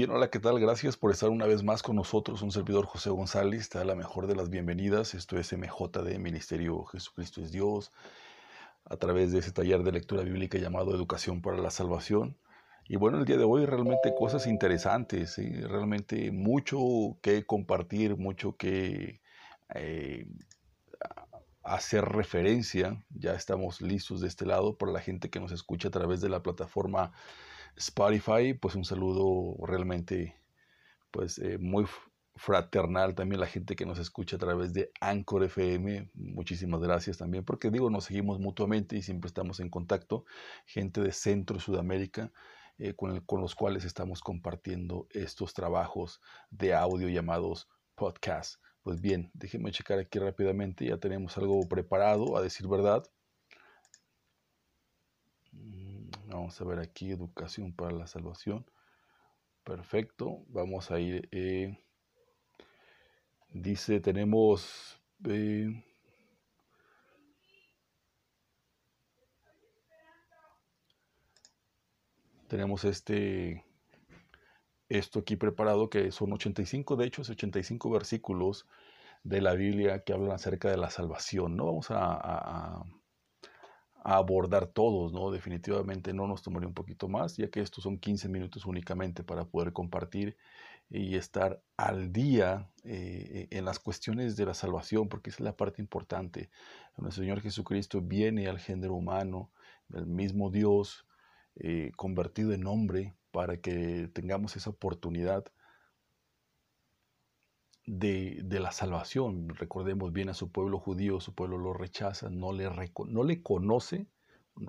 Bien, hola, ¿qué tal? Gracias por estar una vez más con nosotros. Un servidor José González, te da la mejor de las bienvenidas. Esto es MJD, Ministerio Jesucristo es Dios, a través de ese taller de lectura bíblica llamado Educación para la Salvación. Y bueno, el día de hoy realmente cosas interesantes, realmente mucho que compartir, mucho que eh, hacer referencia. Ya estamos listos de este lado para la gente que nos escucha a través de la plataforma Spotify, pues un saludo realmente pues eh, muy fraternal también la gente que nos escucha a través de Anchor FM. Muchísimas gracias también, porque digo, nos seguimos mutuamente y siempre estamos en contacto. Gente de Centro Sudamérica, eh, con, con, los cuales estamos compartiendo estos trabajos de audio llamados podcast. Pues bien, déjenme checar aquí rápidamente, ya tenemos algo preparado, a decir verdad. Vamos a ver aquí, educación para la salvación. Perfecto. Vamos a ir. Eh, dice, tenemos... Eh, tenemos este esto aquí preparado que son 85 de hecho es 85 versículos de la Biblia que hablan acerca de la salvación no vamos a a abordar todos, ¿no? Definitivamente no nos tomaría un poquito más, ya que estos son 15 minutos únicamente para poder compartir y estar al día eh, en las cuestiones de la salvación, porque esa es la parte importante. Nuestro Señor Jesucristo viene al género humano, el mismo Dios, eh, convertido en hombre, para que tengamos esa oportunidad de, la salvación. Recordemos bien a su pueblo judío, su pueblo lo rechaza, no le, no le conoce,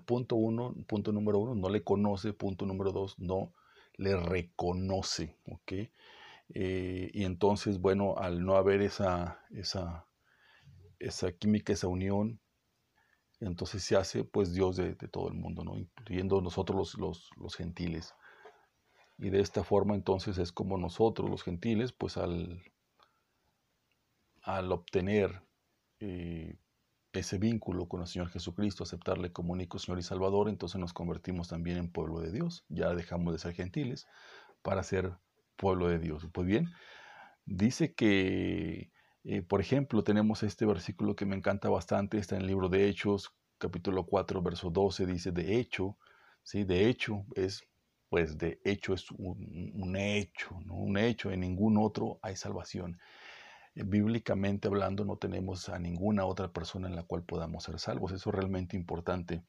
punto uno, punto número uno, no le conoce, punto número dos, no le reconoce, ¿ok? Eh, y entonces, bueno, al no haber esa, esa, esa química, esa unión, entonces se hace pues Dios de, todo el mundo, ¿no? incluyendo nosotros los, los, los, gentiles. Y de esta forma entonces es como nosotros los gentiles, pues al, al obtener eh, ese vínculo con el Señor Jesucristo, aceptarle como único Señor y Salvador, entonces nos convertimos también en pueblo de Dios. Ya dejamos de ser gentiles para ser pueblo de Dios. Pues bien, dice que, eh, por ejemplo, tenemos este versículo que me encanta bastante, está en el libro de Hechos, capítulo 4, verso 12, dice, de hecho, ¿sí? De hecho es, pues de hecho es un, hecho, ¿no? un hecho, en ningún otro hay salvación. Bíblicamente hablando no tenemos a ninguna otra persona en la cual podamos ser salvos. Eso es realmente importante.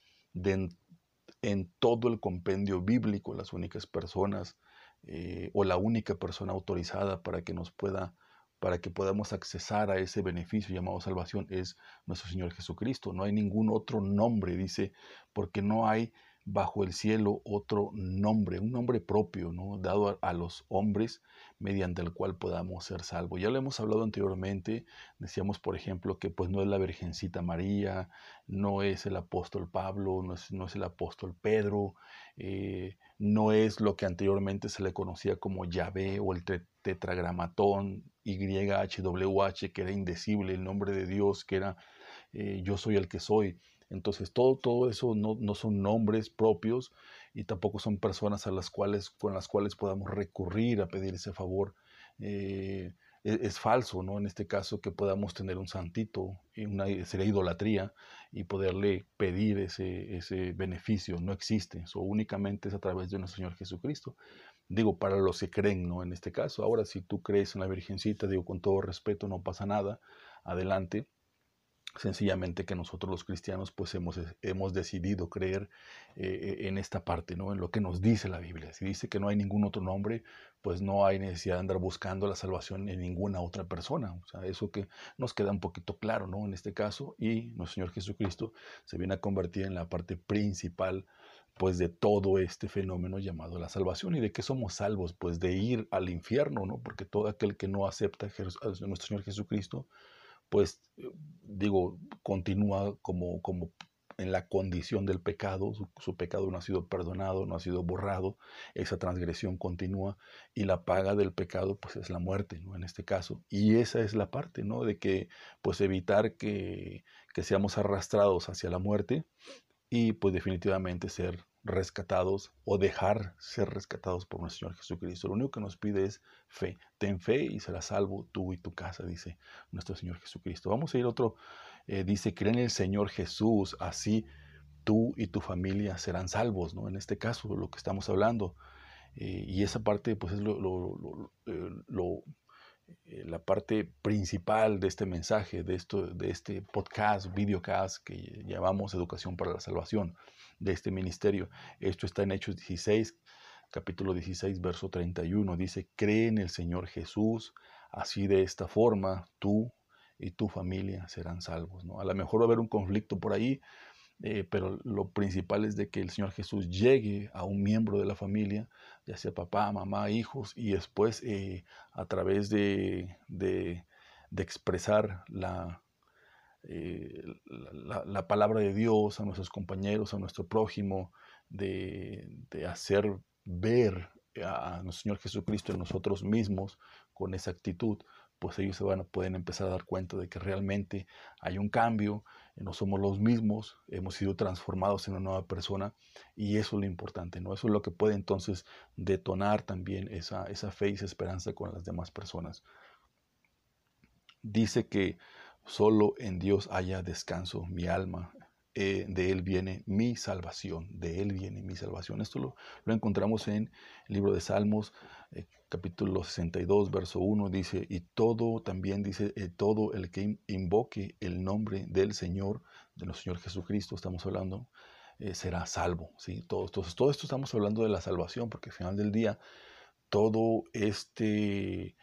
en, todo el compendio bíblico, las únicas personas eh, o la única persona autorizada para que nos pueda para que podamos accesar a ese beneficio llamado salvación es nuestro Señor Jesucristo. No hay ningún otro nombre, dice, porque no hay bajo el cielo otro nombre, un nombre propio, ¿no? dado a, los hombres mediante el cual podamos ser salvos. Ya lo hemos hablado anteriormente, decíamos por ejemplo que pues no es la Virgencita María, no es el apóstol Pablo, no es, el apóstol Pedro, eh, no es lo que anteriormente se le conocía como Yahvé o el tetragramatón YHWH, que era indecible, el nombre de Dios, que era eh, yo soy el que soy. Entonces, todo, todo eso no, no, son nombres propios y tampoco son personas a las cuales, con las cuales podamos recurrir a pedir ese favor. Eh, e, es, falso, ¿no? En este caso, que podamos tener un santito, una, sería idolatría, y poderle pedir ese, ese beneficio. No existe. Eso únicamente es a través de nuestro Señor Jesucristo. Digo, para los que creen, ¿no? En este caso. Ahora, si tú crees en la Virgencita, digo, con todo respeto, no pasa nada. Adelante sencillamente que nosotros los cristianos pues hemos, hemos decidido creer eh, en esta parte, ¿no? en lo que nos dice la Biblia. Si dice que no hay ningún otro nombre, pues no hay necesidad de andar buscando la salvación en ninguna otra persona. O sea, eso que nos queda un poquito claro ¿no? en este caso y nuestro Señor Jesucristo se viene a convertir en la parte principal pues de todo este fenómeno llamado la salvación y de que somos salvos pues de ir al infierno, ¿no? porque todo aquel que no acepta a nuestro Señor Jesucristo pues digo, continúa como, como en la condición del pecado, su, pecado no ha sido perdonado, no ha sido borrado, esa transgresión continúa y la paga del pecado pues es la muerte, ¿no? En este caso. Y esa es la parte, ¿no? De que pues evitar que, que seamos arrastrados hacia la muerte y pues definitivamente ser rescatados o dejar ser rescatados por nuestro Señor Jesucristo. Lo único que nos pide es fe. Ten fe y serás salvo tú y tu casa, dice nuestro Señor Jesucristo. Vamos a ir otro. Eh, dice, cree en el Señor Jesús, así tú y tu familia serán salvos, ¿no? En este caso, lo que estamos hablando. Eh, y esa parte, pues es lo, eh, la parte principal de este mensaje, de, esto, de este podcast, videocast que llamamos Educación para la Salvación, de este ministerio. Esto está en Hechos 16, capítulo 16, verso 31. Dice, cree en el Señor Jesús, así de esta forma tú y tu familia serán salvos. ¿no? A lo mejor va a haber un conflicto por ahí, eh, pero lo principal es de que el Señor Jesús llegue a un miembro de la familia, ya sea papá, mamá, hijos, y después eh, a través de, de, expresar eh, la, la, palabra de Dios a nuestros compañeros, a nuestro prójimo, de, de hacer ver a nuestro Señor Jesucristo en nosotros mismos con esa actitud, pues ellos se van a, pueden empezar a dar cuenta de que realmente hay un cambio, no somos los mismos, hemos sido transformados en una nueva persona y eso es lo importante, ¿no? Eso es lo que puede entonces detonar también esa, esa fe y esa esperanza con las demás personas. Dice que solo en Dios haya descanso mi alma, eh, de Él viene mi salvación, de Él viene mi salvación. Esto lo, encontramos en el libro de Salmos, eh, capítulo 62, verso 1, dice, y todo también dice, eh, todo el que invoque el nombre del Señor, de nuestro Señor Jesucristo, estamos hablando, será salvo. ¿sí? Todo, todo, todo esto estamos hablando de la salvación, porque al final del día, todo este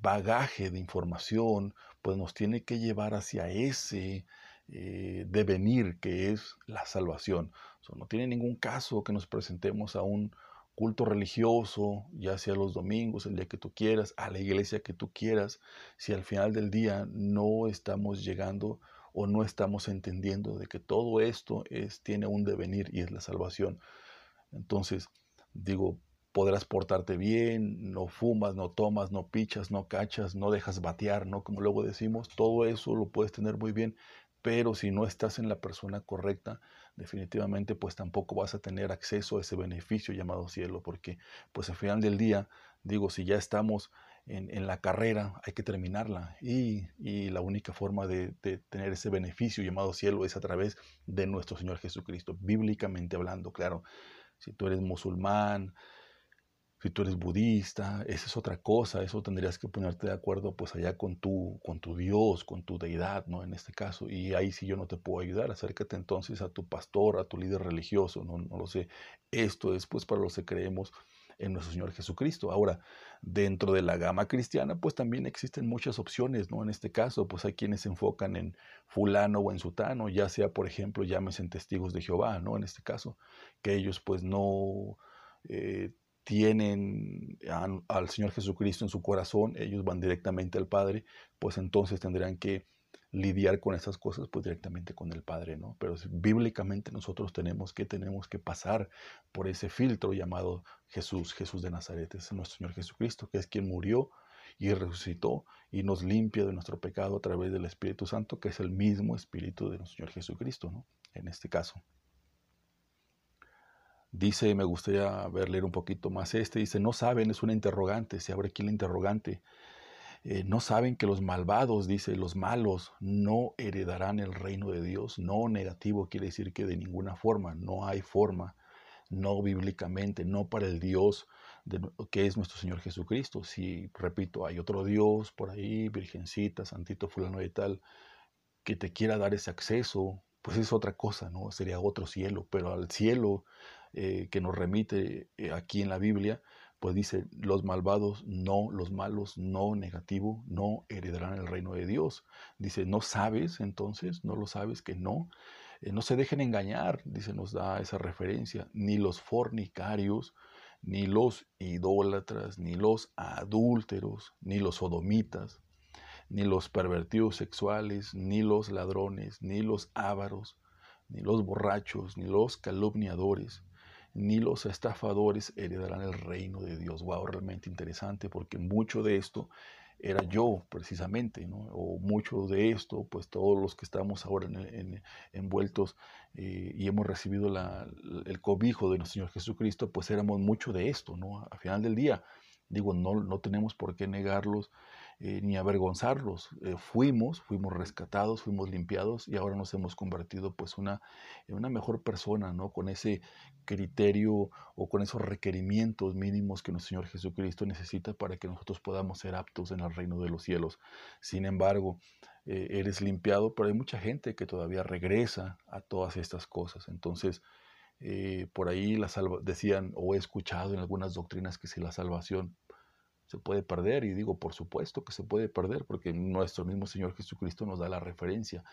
bagaje de información, pues nos tiene que llevar hacia ese eh, devenir que es la salvación. no tiene ningún caso que nos presentemos a un culto religioso, ya sea los domingos, el día que tú quieras, a la iglesia que tú quieras, si al final del día no estamos llegando o no estamos entendiendo de que todo esto es, tiene un devenir y es la salvación. Entonces, digo, podrás portarte bien, no fumas, no tomas, no pichas, no cachas, no dejas batear, ¿no? Como luego decimos, todo eso lo puedes tener muy bien, pero si no estás en la persona correcta, definitivamente pues tampoco vas a tener acceso a ese beneficio llamado cielo, porque pues al final del día, digo, si ya estamos en, la carrera, hay que terminarla y, la única forma de, de, tener ese beneficio llamado cielo es a través de nuestro Señor Jesucristo, bíblicamente hablando, claro, si tú eres musulmán, si tú eres budista, esa es otra cosa, eso tendrías que ponerte de acuerdo pues allá con tu, con tu Dios, con tu deidad, ¿no? En este caso, y ahí sí yo no te puedo ayudar, acércate entonces a tu pastor, a tu líder religioso, no, no lo sé. Esto es pues para los que creemos en nuestro Señor Jesucristo. Ahora, dentro de la gama cristiana, pues también existen muchas opciones, ¿no? En este caso, pues hay quienes se enfocan en fulano o en sutano, ya sea, por ejemplo, llámese en testigos de Jehová, ¿no? En este caso, que ellos pues no... Eh, tienen al Señor Jesucristo en su corazón, ellos van directamente al Padre, pues entonces tendrán que lidiar con esas cosas pues directamente con el Padre, ¿no? Pero bíblicamente nosotros tenemos que tenemos que pasar por ese filtro llamado Jesús, Jesús de Nazaret, es nuestro Señor Jesucristo, que es quien murió y resucitó y nos limpia de nuestro pecado a través del Espíritu Santo, que es el mismo Espíritu de nuestro Señor Jesucristo, ¿no? En este caso. Dice, me gustaría ver leer un poquito más este, dice, no saben, es una interrogante, se abre aquí la interrogante. Eh, no saben que los malvados, dice, los malos no heredarán el reino de Dios. No negativo quiere decir que de ninguna forma, no hay forma, no bíblicamente, no para el Dios de, que es nuestro Señor Jesucristo. Si, repito, hay otro Dios por ahí, Virgencita, Santito fulano y tal, que te quiera dar ese acceso, pues es otra cosa, ¿no? Sería otro cielo, pero al cielo eh, que nos remite eh, aquí en la Biblia, pues dice, los malvados no, los malos no, negativo, no heredarán el reino de Dios. Dice, ¿no sabes entonces? ¿No lo sabes que no? Eh, no se dejen engañar, dice, nos da esa referencia, ni los fornicarios, ni los idólatras, ni los adúlteros, ni los sodomitas, ni los pervertidos sexuales, ni los ladrones, ni los ávaros, ni los borrachos, ni los calumniadores, ni los estafadores heredarán el reino de Dios. Wow, realmente interesante porque mucho de esto era yo precisamente, ¿no? o mucho de esto, pues todos los que estamos ahora en, envueltos eh, y hemos recibido el cobijo de nuestro Señor Jesucristo, pues éramos mucho de esto, ¿no? Al final del día, digo, no, no tenemos por qué negarlos eh, ni avergonzarlos. Eh, fuimos, fuimos rescatados, fuimos limpiados y ahora nos hemos convertido pues una, en una mejor persona, ¿no? Con ese criterio o con esos requerimientos mínimos que nuestro Señor Jesucristo necesita para que nosotros podamos ser aptos en el reino de los cielos. Sin embargo, eh, eres limpiado, pero hay mucha gente que todavía regresa a todas estas cosas. Entonces, por ahí la decían o he escuchado en algunas doctrinas que si la salvación se puede perder. Y digo, por supuesto que se puede perder, porque nuestro mismo Señor Jesucristo nos da la referencia.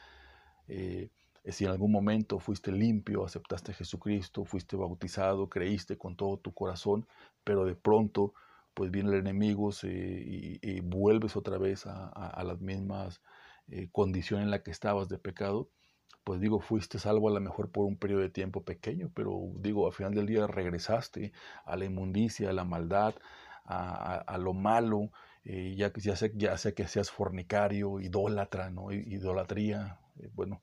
Eh, si en algún momento fuiste limpio, aceptaste a Jesucristo, fuiste bautizado, creíste con todo tu corazón, pero de pronto pues viene el enemigo y, vuelves otra vez a, las mismas eh, condiciones en la que estabas de pecado, pues digo, fuiste salvo a lo mejor por un periodo de tiempo pequeño, pero digo, al final del día regresaste a la inmundicia, a la maldad, a, lo malo, eh, ya, ya, sea, ya que seas fornicario, idólatra, idolatría, eh, bueno,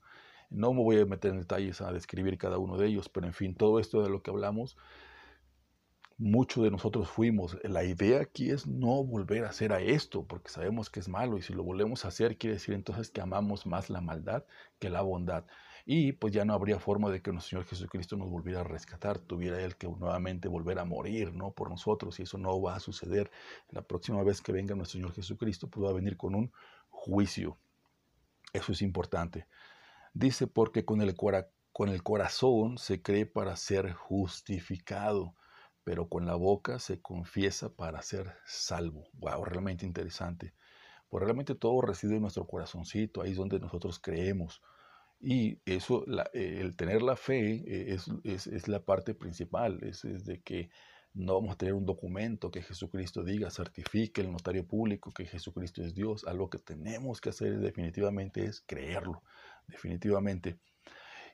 no me voy a meter en detalles a describir cada uno de ellos, pero en fin, todo esto de lo que hablamos, muchos de nosotros fuimos. La idea aquí es no volver a hacer a esto, porque sabemos que es malo, y si lo volvemos a hacer, quiere decir entonces que amamos más la maldad que la bondad y pues ya no habría forma de que nuestro Señor Jesucristo nos volviera a rescatar, tuviera Él que nuevamente volver a morir, ¿no? Por nosotros, y eso no va a suceder. La próxima vez que venga nuestro Señor Jesucristo, pues va a venir con un juicio. Eso es importante. Dice, porque con el, con el corazón se cree para ser justificado, pero con la boca se confiesa para ser salvo. Wow, realmente interesante. Pues realmente todo reside en nuestro corazoncito, ahí es donde nosotros creemos. Y eso, el tener la fe eh, es, la parte principal, es, de que no vamos a tener un documento que Jesucristo diga, certifique el notario público que Jesucristo es Dios. Algo que tenemos que hacer definitivamente es creerlo, definitivamente.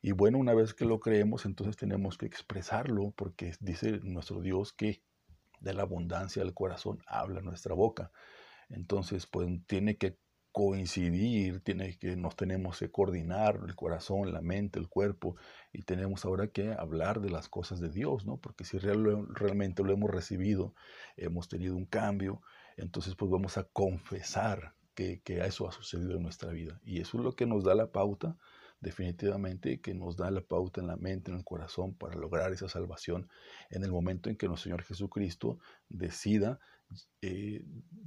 Y bueno, una vez que lo creemos, entonces tenemos que expresarlo, porque dice nuestro Dios que de la abundancia del corazón habla nuestra boca. Entonces, pues tiene que coincidir, tiene que, nos tenemos que coordinar el corazón, la mente, el cuerpo, y tenemos ahora que hablar de las cosas de Dios, ¿no? Porque si realmente lo hemos recibido, hemos tenido un cambio, entonces pues vamos a confesar que, que eso ha sucedido en nuestra vida. Y eso es lo que nos da la pauta, definitivamente, que nos da la pauta en la mente, en el corazón, para lograr esa salvación en el momento en que nuestro Señor Jesucristo decida eh,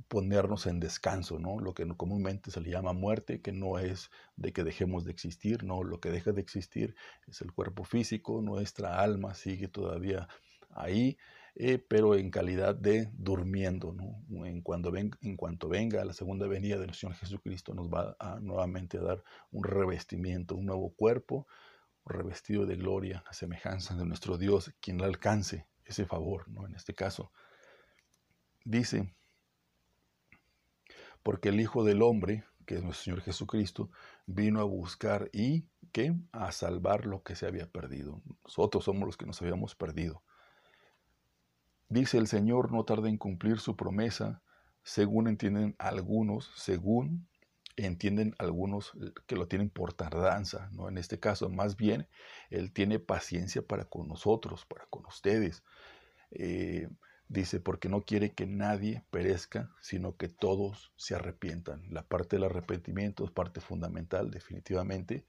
ponernos en descanso, ¿no? Lo que comúnmente se le llama muerte, que no es de que dejemos de existir, no, lo que deja de existir es el cuerpo físico, nuestra alma sigue todavía ahí, eh, pero en calidad de durmiendo. En, cuando cuanto venga la segunda venida del Señor Jesucristo, nos va a, nuevamente a dar un revestimiento, un nuevo cuerpo, revestido de gloria, a semejanza de nuestro Dios, quien le alcance ese favor, ¿no? En este caso, Dice, porque el Hijo del Hombre, que es nuestro Señor Jesucristo, vino a buscar y ¿qué? a salvar lo que se había perdido. Nosotros somos los que nos habíamos perdido. Dice el Señor no tarda en cumplir su promesa, según entienden algunos, según entienden algunos que lo tienen por tardanza, ¿no? En este caso, más bien, Él tiene paciencia para con nosotros, para con ustedes. Eh, Dice, porque no quiere que nadie perezca, sino que todos se arrepientan. La parte del arrepentimiento es parte fundamental, definitivamente.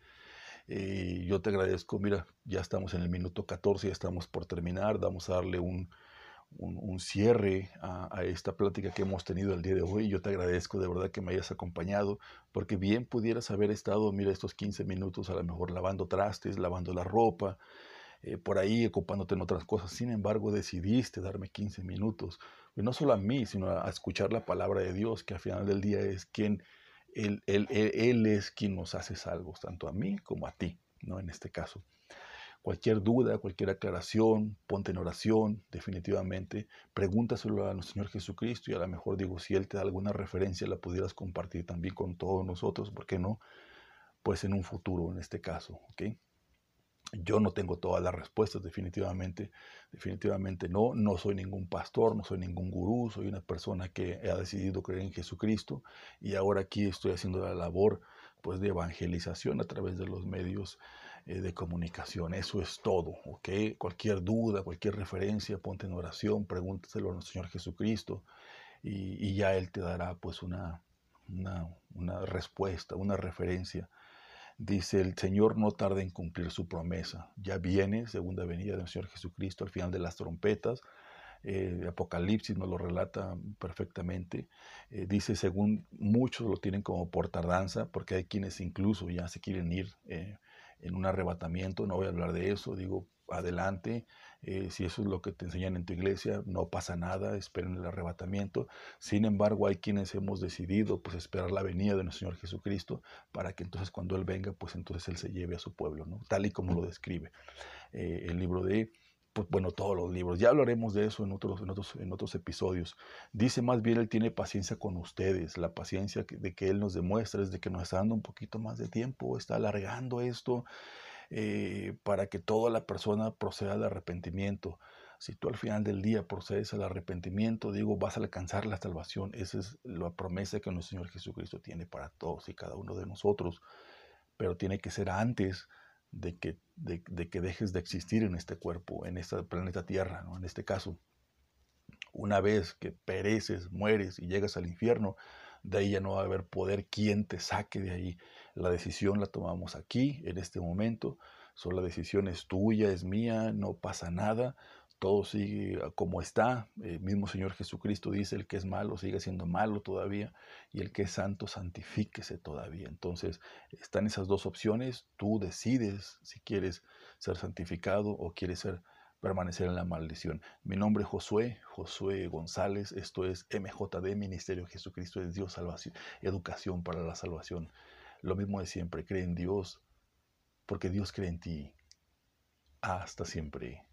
Eh, yo te agradezco, mira, ya estamos en el minuto 14, ya estamos por terminar, vamos a darle un, un, cierre a, esta plática que hemos tenido el día de hoy. Yo te agradezco de verdad que me hayas acompañado, porque bien pudieras haber estado, mira, estos 15 minutos a lo mejor lavando trastes, lavando la ropa, eh, por ahí ocupándote en otras cosas. Sin embargo, decidiste darme 15 minutos, y no solo a mí, sino a, escuchar la palabra de Dios, que al final del día es quien, él, él, él, es quien nos hace salvos, tanto a mí como a ti, ¿no? En este caso. Cualquier duda, cualquier aclaración, ponte en oración, definitivamente. Pregúntaselo a nuestro Señor Jesucristo y a lo mejor digo, si Él te da alguna referencia, la pudieras compartir también con todos nosotros, ¿por qué no? Pues en un futuro, en este caso, ¿ok? Yo no tengo todas las respuestas, definitivamente, definitivamente no. No soy ningún pastor, no soy ningún gurú, soy una persona que ha decidido creer en Jesucristo y ahora aquí estoy haciendo la labor pues de evangelización a través de los medios eh, de comunicación. Eso es todo, ¿ok? Cualquier duda, cualquier referencia, ponte en oración, pregúntaselo al Señor Jesucristo y, ya Él te dará pues una, una, una respuesta, una referencia Dice, el Señor no tarda en cumplir su promesa. Ya viene, segunda venida del Señor Jesucristo, al final de las trompetas. Eh, Apocalipsis nos lo relata perfectamente. Eh, dice, según muchos lo tienen como por tardanza, porque hay quienes incluso ya se quieren ir eh, en un arrebatamiento. No voy a hablar de eso, digo, adelante. Eh, si eso es lo que te enseñan en tu iglesia, no pasa nada, esperen el arrebatamiento. Sin embargo, hay quienes hemos decidido pues esperar la venida de nuestro Señor Jesucristo para que entonces cuando Él venga, pues entonces Él se lleve a su pueblo, ¿no? Tal y como lo describe eh, el libro de pues bueno, todos los libros. Ya hablaremos de eso en otros, en otros, en otros episodios. Dice más bien, Él tiene paciencia con ustedes. La paciencia de que Él nos demuestra es de que nos está dando un poquito más de tiempo, está alargando esto. Eh, para que toda la persona proceda al arrepentimiento. Si tú al final del día procedes al arrepentimiento, digo, vas a alcanzar la salvación. Esa es la promesa que nuestro Señor Jesucristo tiene para todos y cada uno de nosotros. Pero tiene que ser antes de que, de, que dejes de existir en este cuerpo, en este planeta Tierra, ¿no? en este caso. Una vez que pereces, mueres y llegas al infierno, de ahí ya no va a haber poder quien te saque de ahí. La decisión la tomamos aquí, en este momento. Solo la decisión es tuya, es mía, no pasa nada. Todo sigue como está. El mismo Señor Jesucristo dice, el que es malo sigue siendo malo todavía y el que es santo santifíquese todavía. Entonces están esas dos opciones. Tú decides si quieres ser santificado o quieres ser permanecer en la maldición. Mi nombre es Josué, Josué González, esto es MJD, Ministerio Jesucristo es Dios, Salvación, Educación para la Salvación. Lo mismo de siempre, cree en Dios, porque Dios cree en ti. Hasta siempre.